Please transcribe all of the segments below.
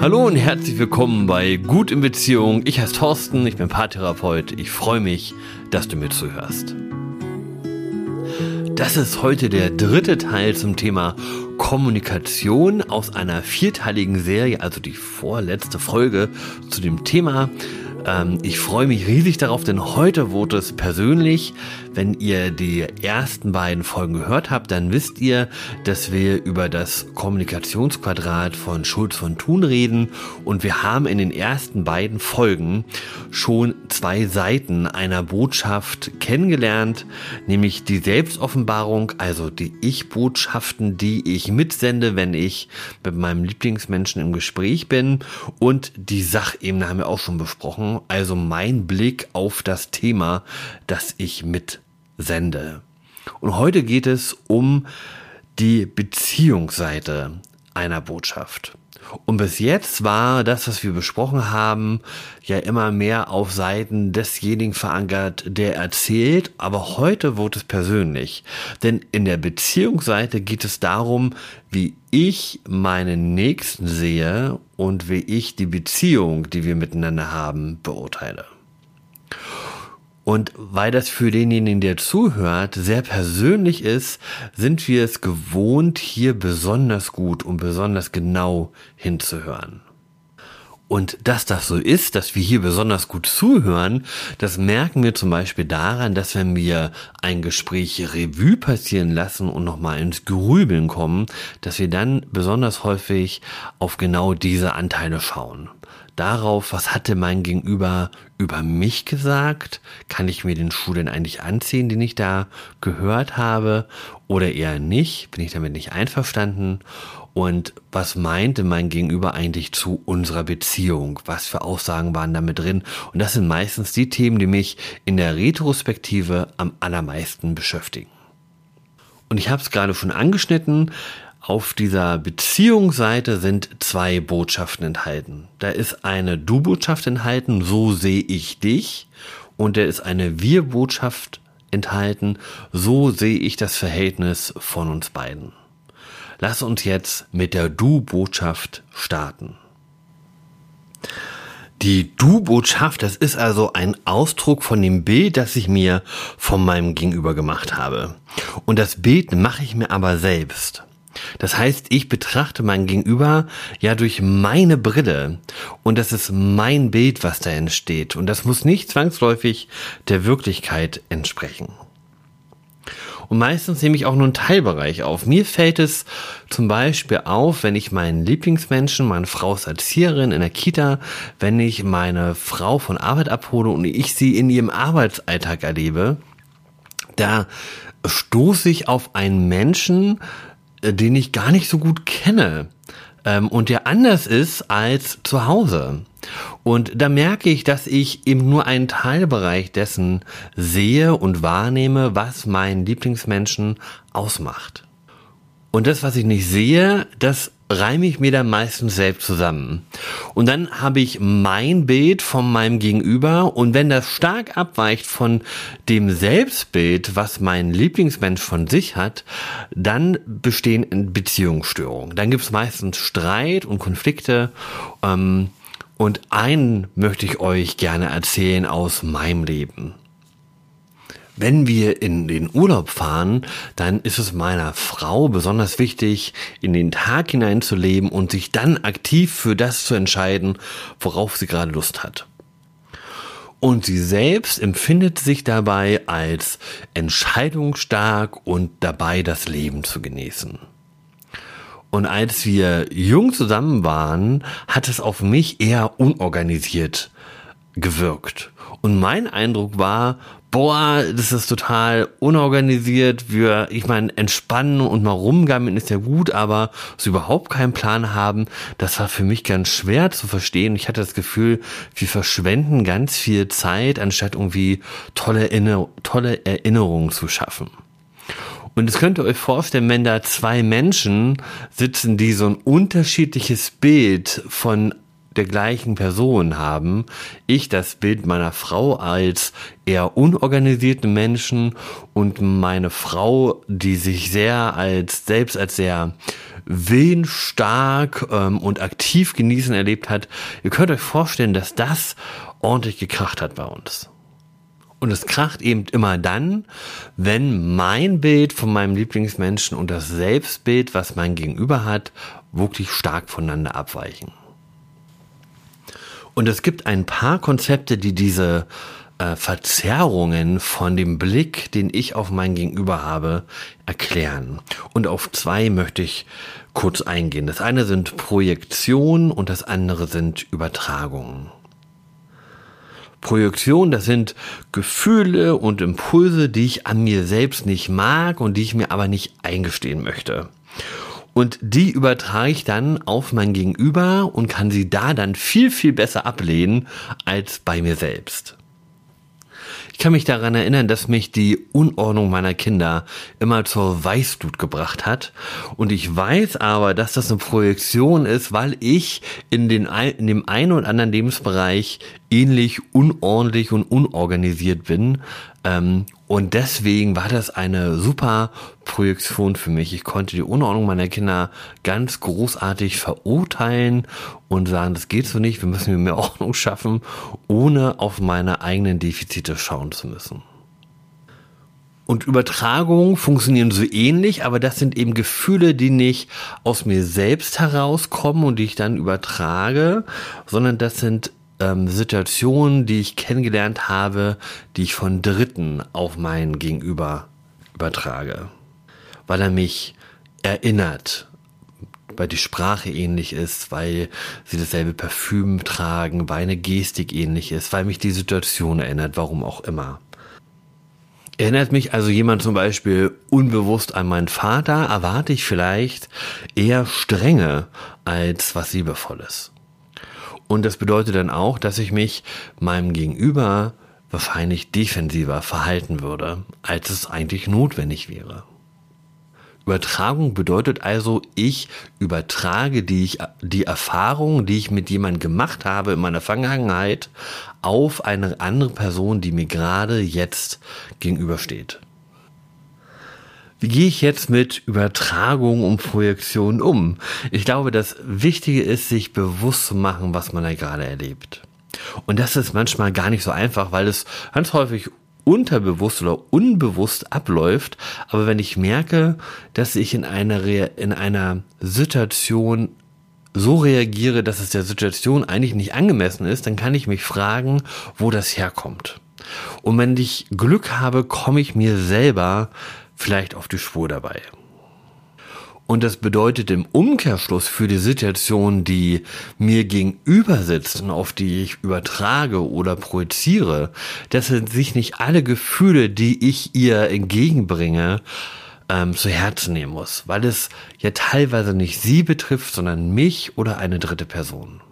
Hallo und herzlich willkommen bei Gut in Beziehung. Ich heiße Thorsten, ich bin Paartherapeut. Ich freue mich, dass du mir zuhörst. Das ist heute der dritte Teil zum Thema Kommunikation aus einer vierteiligen Serie, also die vorletzte Folge zu dem Thema ähm, ich freue mich riesig darauf, denn heute wurde es persönlich. Wenn ihr die ersten beiden Folgen gehört habt, dann wisst ihr, dass wir über das Kommunikationsquadrat von Schulz von Thun reden. Und wir haben in den ersten beiden Folgen schon zwei Seiten einer Botschaft kennengelernt, nämlich die Selbstoffenbarung, also die Ich-Botschaften, die ich mitsende, wenn ich mit meinem Lieblingsmenschen im Gespräch bin. Und die Sachebene haben wir auch schon besprochen. Also mein Blick auf das Thema, das ich mitsende. Und heute geht es um die Beziehungsseite einer Botschaft. Und bis jetzt war das, was wir besprochen haben, ja immer mehr auf Seiten desjenigen verankert, der erzählt, aber heute wird es persönlich. Denn in der Beziehungsseite geht es darum, wie ich meinen Nächsten sehe und wie ich die Beziehung, die wir miteinander haben, beurteile. Und weil das für denjenigen, der zuhört, sehr persönlich ist, sind wir es gewohnt, hier besonders gut und besonders genau hinzuhören. Und dass das so ist, dass wir hier besonders gut zuhören, das merken wir zum Beispiel daran, dass wenn wir ein Gespräch Revue passieren lassen und nochmal ins Grübeln kommen, dass wir dann besonders häufig auf genau diese Anteile schauen darauf, was hatte mein Gegenüber über mich gesagt? Kann ich mir den Schuh denn eigentlich anziehen, den ich da gehört habe? Oder eher nicht? Bin ich damit nicht einverstanden? Und was meinte mein Gegenüber eigentlich zu unserer Beziehung? Was für Aussagen waren damit drin? Und das sind meistens die Themen, die mich in der Retrospektive am allermeisten beschäftigen. Und ich habe es gerade schon angeschnitten. Auf dieser Beziehungsseite sind zwei Botschaften enthalten. Da ist eine Du-Botschaft enthalten, so sehe ich dich. Und da ist eine Wir-Botschaft enthalten, so sehe ich das Verhältnis von uns beiden. Lass uns jetzt mit der Du-Botschaft starten. Die Du-Botschaft, das ist also ein Ausdruck von dem Bild, das ich mir von meinem Gegenüber gemacht habe. Und das Bild mache ich mir aber selbst. Das heißt, ich betrachte mein Gegenüber ja durch meine Brille und das ist mein Bild, was da entsteht und das muss nicht zwangsläufig der Wirklichkeit entsprechen. Und meistens nehme ich auch nur einen Teilbereich auf. Mir fällt es zum Beispiel auf, wenn ich meinen Lieblingsmenschen, meine Frau ist Erzieherin in der Kita, wenn ich meine Frau von Arbeit abhole und ich sie in ihrem Arbeitsalltag erlebe, da stoße ich auf einen Menschen, den ich gar nicht so gut kenne ähm, und der anders ist als zu Hause. Und da merke ich, dass ich eben nur einen Teilbereich dessen sehe und wahrnehme, was meinen Lieblingsmenschen ausmacht. Und das, was ich nicht sehe, das reime ich mir dann meistens selbst zusammen. Und dann habe ich mein Bild von meinem Gegenüber und wenn das stark abweicht von dem Selbstbild, was mein Lieblingsmensch von sich hat, dann bestehen Beziehungsstörungen. Dann gibt es meistens Streit und Konflikte. Ähm, und einen möchte ich euch gerne erzählen aus meinem Leben. Wenn wir in den Urlaub fahren, dann ist es meiner Frau besonders wichtig, in den Tag hineinzuleben und sich dann aktiv für das zu entscheiden, worauf sie gerade Lust hat. Und sie selbst empfindet sich dabei als entscheidungsstark und dabei das Leben zu genießen. Und als wir jung zusammen waren, hat es auf mich eher unorganisiert gewirkt. Und mein Eindruck war, boah, das ist total unorganisiert. Wir, ich meine, entspannen und mal rumgammeln ist ja gut, aber so überhaupt keinen Plan haben, das war für mich ganz schwer zu verstehen. Ich hatte das Gefühl, wir verschwenden ganz viel Zeit, anstatt irgendwie tolle, Erinner tolle Erinnerungen zu schaffen. Und es könnt ihr euch vorstellen, wenn da zwei Menschen sitzen, die so ein unterschiedliches Bild von der gleichen Person haben. Ich das Bild meiner Frau als eher unorganisierten Menschen und meine Frau, die sich sehr als selbst als sehr willensstark ähm, und aktiv genießen erlebt hat. Ihr könnt euch vorstellen, dass das ordentlich gekracht hat bei uns. Und es kracht eben immer dann, wenn mein Bild von meinem Lieblingsmenschen und das Selbstbild, was mein Gegenüber hat, wirklich stark voneinander abweichen. Und es gibt ein paar Konzepte, die diese äh, Verzerrungen von dem Blick, den ich auf mein Gegenüber habe, erklären. Und auf zwei möchte ich kurz eingehen. Das eine sind Projektionen und das andere sind Übertragungen. Projektion, das sind Gefühle und Impulse, die ich an mir selbst nicht mag und die ich mir aber nicht eingestehen möchte. Und die übertrage ich dann auf mein Gegenüber und kann sie da dann viel, viel besser ablehnen als bei mir selbst. Ich kann mich daran erinnern, dass mich die Unordnung meiner Kinder immer zur Weißblut gebracht hat. Und ich weiß aber, dass das eine Projektion ist, weil ich in, den, in dem einen oder anderen Lebensbereich ähnlich unordentlich und unorganisiert bin. Ähm, und deswegen war das eine super Projektion für mich. Ich konnte die Unordnung meiner Kinder ganz großartig verurteilen und sagen, das geht so nicht, wir müssen mehr Ordnung schaffen, ohne auf meine eigenen Defizite schauen zu müssen. Und Übertragungen funktionieren so ähnlich, aber das sind eben Gefühle, die nicht aus mir selbst herauskommen und die ich dann übertrage, sondern das sind ähm, Situationen, die ich kennengelernt habe, die ich von Dritten auf mein Gegenüber übertrage. Weil er mich erinnert, weil die Sprache ähnlich ist, weil sie dasselbe Parfüm tragen, weil eine Gestik ähnlich ist, weil mich die Situation erinnert, warum auch immer. Erinnert mich also jemand zum Beispiel unbewusst an meinen Vater, erwarte ich vielleicht eher Strenge als was Liebevolles. Und das bedeutet dann auch, dass ich mich meinem Gegenüber wahrscheinlich defensiver verhalten würde, als es eigentlich notwendig wäre. Übertragung bedeutet also, ich übertrage die, die Erfahrung, die ich mit jemandem gemacht habe in meiner Vergangenheit, auf eine andere Person, die mir gerade jetzt gegenübersteht. Wie gehe ich jetzt mit Übertragung und Projektion um? Ich glaube, das Wichtige ist, sich bewusst zu machen, was man da gerade erlebt. Und das ist manchmal gar nicht so einfach, weil es ganz häufig unterbewusst oder unbewusst abläuft. Aber wenn ich merke, dass ich in einer, in einer Situation so reagiere, dass es der Situation eigentlich nicht angemessen ist, dann kann ich mich fragen, wo das herkommt. Und wenn ich Glück habe, komme ich mir selber vielleicht auf die Spur dabei. Und das bedeutet im Umkehrschluss für die Situation, die mir gegenüber sitzt und auf die ich übertrage oder projiziere, dass sich nicht alle Gefühle, die ich ihr entgegenbringe, ähm, zu Herzen nehmen muss, weil es ja teilweise nicht sie betrifft, sondern mich oder eine dritte Person.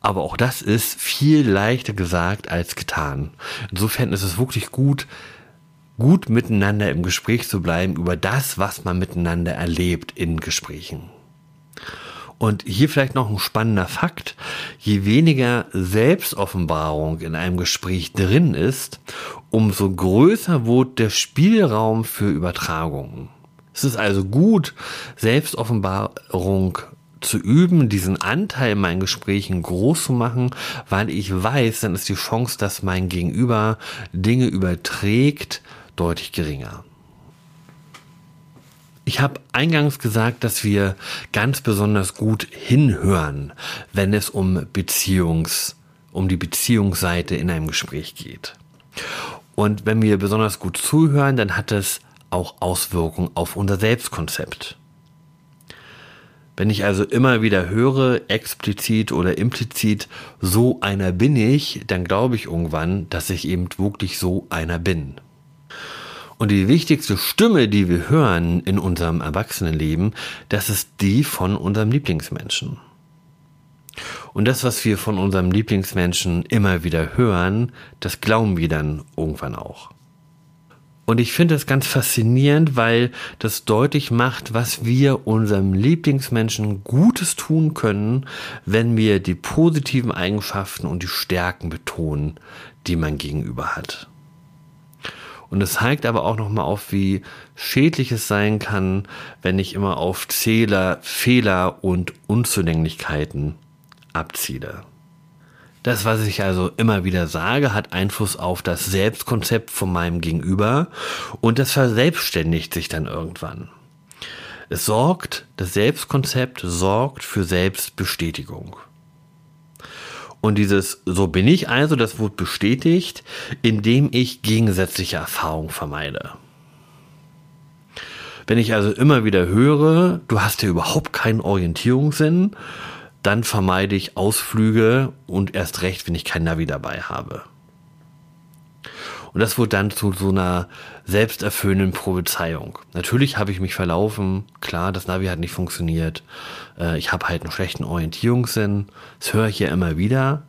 Aber auch das ist viel leichter gesagt als getan. Insofern ist es wirklich gut, gut miteinander im Gespräch zu bleiben über das, was man miteinander erlebt in Gesprächen. Und hier vielleicht noch ein spannender Fakt. Je weniger Selbstoffenbarung in einem Gespräch drin ist, umso größer wird der Spielraum für Übertragungen. Es ist also gut, Selbstoffenbarung zu üben, diesen Anteil in meinen Gesprächen groß zu machen, weil ich weiß, dann ist die Chance, dass mein Gegenüber Dinge überträgt, deutlich geringer. Ich habe eingangs gesagt, dass wir ganz besonders gut hinhören, wenn es um Beziehungs, um die Beziehungsseite in einem Gespräch geht. Und wenn wir besonders gut zuhören, dann hat es auch Auswirkungen auf unser Selbstkonzept. Wenn ich also immer wieder höre, explizit oder implizit, so einer bin ich, dann glaube ich irgendwann, dass ich eben wirklich so einer bin. Und die wichtigste Stimme, die wir hören in unserem Erwachsenenleben, das ist die von unserem Lieblingsmenschen. Und das, was wir von unserem Lieblingsmenschen immer wieder hören, das glauben wir dann irgendwann auch. Und ich finde das ganz faszinierend, weil das deutlich macht, was wir unserem Lieblingsmenschen Gutes tun können, wenn wir die positiven Eigenschaften und die Stärken betonen, die man gegenüber hat. Und es zeigt aber auch nochmal auf, wie schädlich es sein kann, wenn ich immer auf Zähler, Fehler und Unzulänglichkeiten abziele. Das, was ich also immer wieder sage, hat Einfluss auf das Selbstkonzept von meinem Gegenüber und das verselbstständigt sich dann irgendwann. Es sorgt, das Selbstkonzept sorgt für Selbstbestätigung. Und dieses so bin ich also, das wird bestätigt, indem ich gegensätzliche Erfahrungen vermeide. Wenn ich also immer wieder höre, du hast ja überhaupt keinen Orientierungssinn, dann vermeide ich Ausflüge und erst recht, wenn ich kein Navi dabei habe. Und das wurde dann zu so einer selbsterfüllenden Prophezeiung. Natürlich habe ich mich verlaufen. Klar, das Navi hat nicht funktioniert. Äh, ich habe halt einen schlechten Orientierungssinn. Das höre ich ja immer wieder.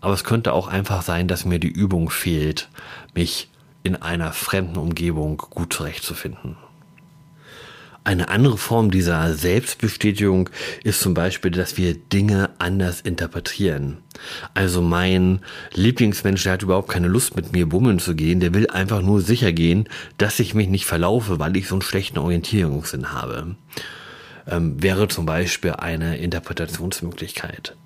Aber es könnte auch einfach sein, dass mir die Übung fehlt, mich in einer fremden Umgebung gut zurechtzufinden. Eine andere Form dieser Selbstbestätigung ist zum Beispiel, dass wir Dinge anders interpretieren. Also mein Lieblingsmensch, der hat überhaupt keine Lust mit mir bummeln zu gehen, der will einfach nur sicher gehen, dass ich mich nicht verlaufe, weil ich so einen schlechten Orientierungssinn habe. Ähm, wäre zum Beispiel eine Interpretationsmöglichkeit.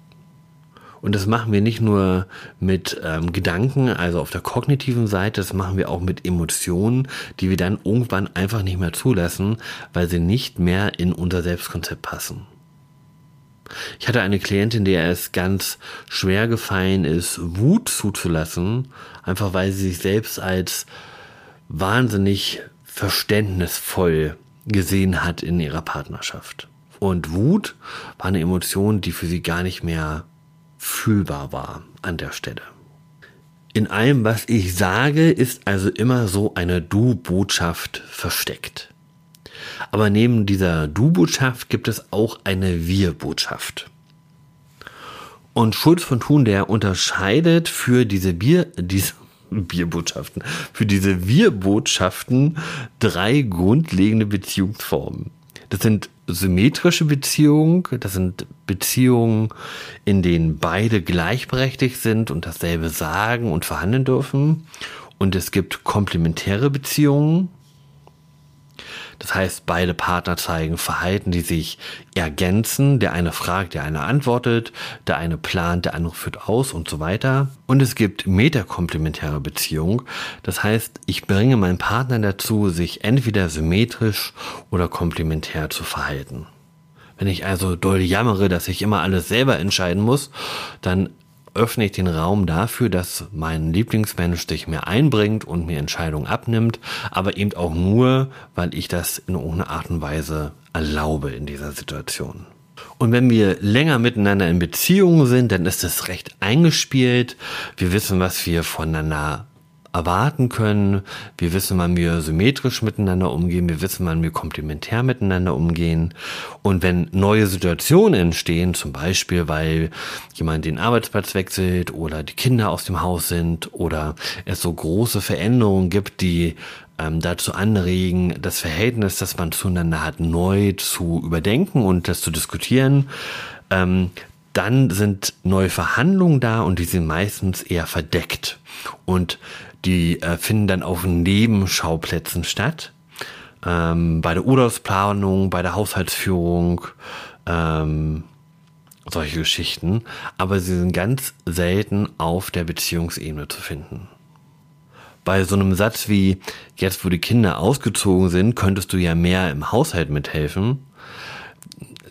Und das machen wir nicht nur mit ähm, Gedanken, also auf der kognitiven Seite, das machen wir auch mit Emotionen, die wir dann irgendwann einfach nicht mehr zulassen, weil sie nicht mehr in unser Selbstkonzept passen. Ich hatte eine Klientin, der es ganz schwer gefallen ist, Wut zuzulassen, einfach weil sie sich selbst als wahnsinnig verständnisvoll gesehen hat in ihrer Partnerschaft. Und Wut war eine Emotion, die für sie gar nicht mehr fühlbar war an der Stelle. In allem, was ich sage, ist also immer so eine Du-Botschaft versteckt. Aber neben dieser Du-Botschaft gibt es auch eine Wir-Botschaft. Und Schulz von Thun, der unterscheidet für diese Bier, diese Bierbotschaften, für diese Wir-Botschaften drei grundlegende Beziehungsformen. Das sind symmetrische Beziehungen, das sind Beziehungen, in denen beide gleichberechtigt sind und dasselbe sagen und verhandeln dürfen. Und es gibt komplementäre Beziehungen, das heißt, beide Partner zeigen Verhalten, die sich ergänzen. Der eine fragt, der eine antwortet, der eine plant, der andere führt aus und so weiter. Und es gibt metakomplementäre Beziehungen. Das heißt, ich bringe meinen Partner dazu, sich entweder symmetrisch oder komplementär zu verhalten. Wenn ich also doll jammere, dass ich immer alles selber entscheiden muss, dann öffne ich den Raum dafür, dass mein Lieblingsmensch sich mir einbringt und mir Entscheidungen abnimmt, aber eben auch nur, weil ich das in irgendeiner Art und Weise erlaube in dieser Situation. Und wenn wir länger miteinander in Beziehungen sind, dann ist es recht eingespielt. Wir wissen, was wir voneinander erwarten können. Wir wissen, wann wir symmetrisch miteinander umgehen. Wir wissen, wann wir komplementär miteinander umgehen. Und wenn neue Situationen entstehen, zum Beispiel, weil jemand den Arbeitsplatz wechselt oder die Kinder aus dem Haus sind oder es so große Veränderungen gibt, die ähm, dazu anregen, das Verhältnis, das man zueinander hat, neu zu überdenken und das zu diskutieren, ähm, dann sind neue Verhandlungen da und die sind meistens eher verdeckt. Und die äh, finden dann auf Nebenschauplätzen statt. Ähm, bei der Urlaubsplanung, bei der Haushaltsführung, ähm, solche Geschichten. Aber sie sind ganz selten auf der Beziehungsebene zu finden. Bei so einem Satz wie, jetzt wo die Kinder ausgezogen sind, könntest du ja mehr im Haushalt mithelfen.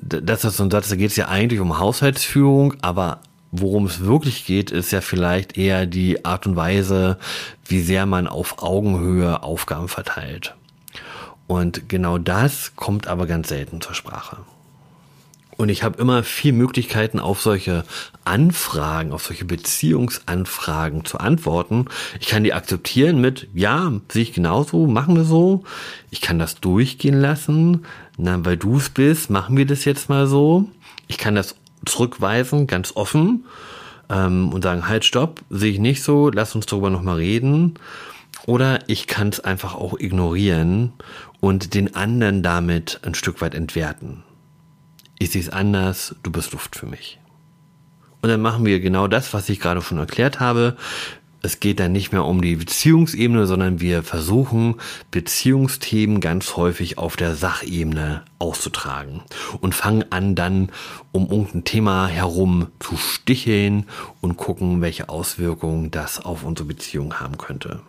Das ist so ein Satz, da geht es ja eigentlich um Haushaltsführung, aber Worum es wirklich geht, ist ja vielleicht eher die Art und Weise, wie sehr man auf Augenhöhe Aufgaben verteilt. Und genau das kommt aber ganz selten zur Sprache. Und ich habe immer vier Möglichkeiten, auf solche Anfragen, auf solche Beziehungsanfragen zu antworten. Ich kann die akzeptieren mit, ja, sehe ich genauso, machen wir so. Ich kann das durchgehen lassen, na, weil du es bist, machen wir das jetzt mal so. Ich kann das zurückweisen, ganz offen, ähm, und sagen, halt, stopp, sehe ich nicht so, lass uns darüber nochmal reden. Oder ich kann es einfach auch ignorieren und den anderen damit ein Stück weit entwerten. Ich sehe es anders, du bist Luft für mich. Und dann machen wir genau das, was ich gerade schon erklärt habe. Es geht dann nicht mehr um die Beziehungsebene, sondern wir versuchen, Beziehungsthemen ganz häufig auf der Sachebene auszutragen und fangen an, dann um irgendein Thema herum zu sticheln und gucken, welche Auswirkungen das auf unsere Beziehung haben könnte.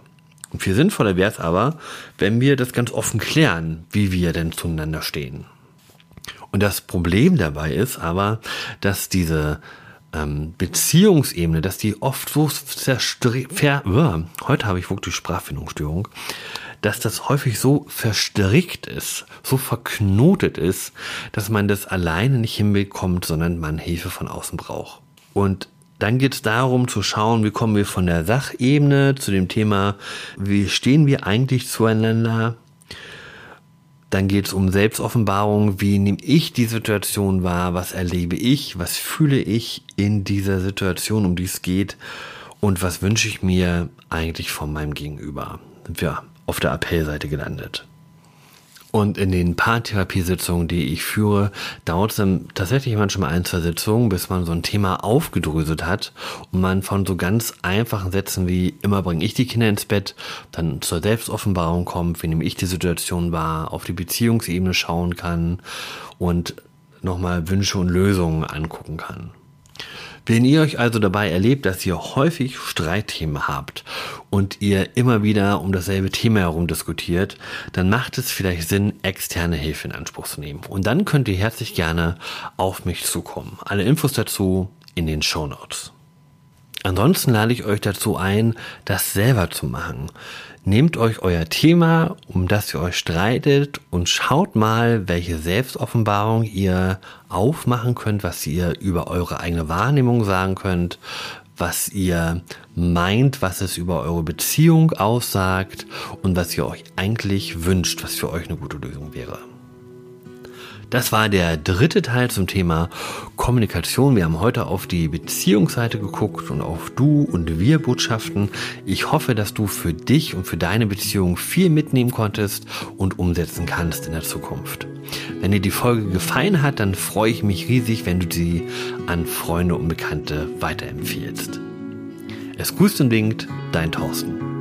Und viel sinnvoller wäre es aber, wenn wir das ganz offen klären, wie wir denn zueinander stehen. Und das Problem dabei ist aber, dass diese ähm, Beziehungsebene, dass die oft so zerstrickt, heute habe ich wirklich Sprachfindungsstörung, dass das häufig so verstrickt ist, so verknotet ist, dass man das alleine nicht hinbekommt, sondern man Hilfe von außen braucht. Und dann geht es darum zu schauen, wie kommen wir von der Sachebene zu dem Thema, wie stehen wir eigentlich zueinander. Dann geht es um Selbstoffenbarung, wie nehme ich die Situation wahr, was erlebe ich, was fühle ich in dieser Situation, um die es geht und was wünsche ich mir eigentlich von meinem Gegenüber. Sind wir auf der Appellseite gelandet. Und in den Paartherapiesitzungen, die ich führe, dauert es dann tatsächlich manchmal ein, zwei Sitzungen, bis man so ein Thema aufgedröselt hat und man von so ganz einfachen Sätzen wie immer bringe ich die Kinder ins Bett, dann zur Selbstoffenbarung kommt, wie nehme ich die Situation wahr, auf die Beziehungsebene schauen kann und nochmal Wünsche und Lösungen angucken kann. Wenn ihr euch also dabei erlebt, dass ihr häufig Streitthemen habt und ihr immer wieder um dasselbe Thema herum diskutiert, dann macht es vielleicht Sinn, externe Hilfe in Anspruch zu nehmen. Und dann könnt ihr herzlich gerne auf mich zukommen. Alle Infos dazu in den Show Notes. Ansonsten lade ich euch dazu ein, das selber zu machen. Nehmt euch euer Thema, um das ihr euch streitet und schaut mal, welche Selbstoffenbarung ihr aufmachen könnt, was ihr über eure eigene Wahrnehmung sagen könnt, was ihr meint, was es über eure Beziehung aussagt und was ihr euch eigentlich wünscht, was für euch eine gute Lösung wäre. Das war der dritte Teil zum Thema Kommunikation. Wir haben heute auf die Beziehungsseite geguckt und auf Du und Wir Botschaften. Ich hoffe, dass du für dich und für deine Beziehung viel mitnehmen konntest und umsetzen kannst in der Zukunft. Wenn dir die Folge gefallen hat, dann freue ich mich riesig, wenn du sie an Freunde und Bekannte weiterempfiehlst. Es grüßt und winkt, dein Thorsten.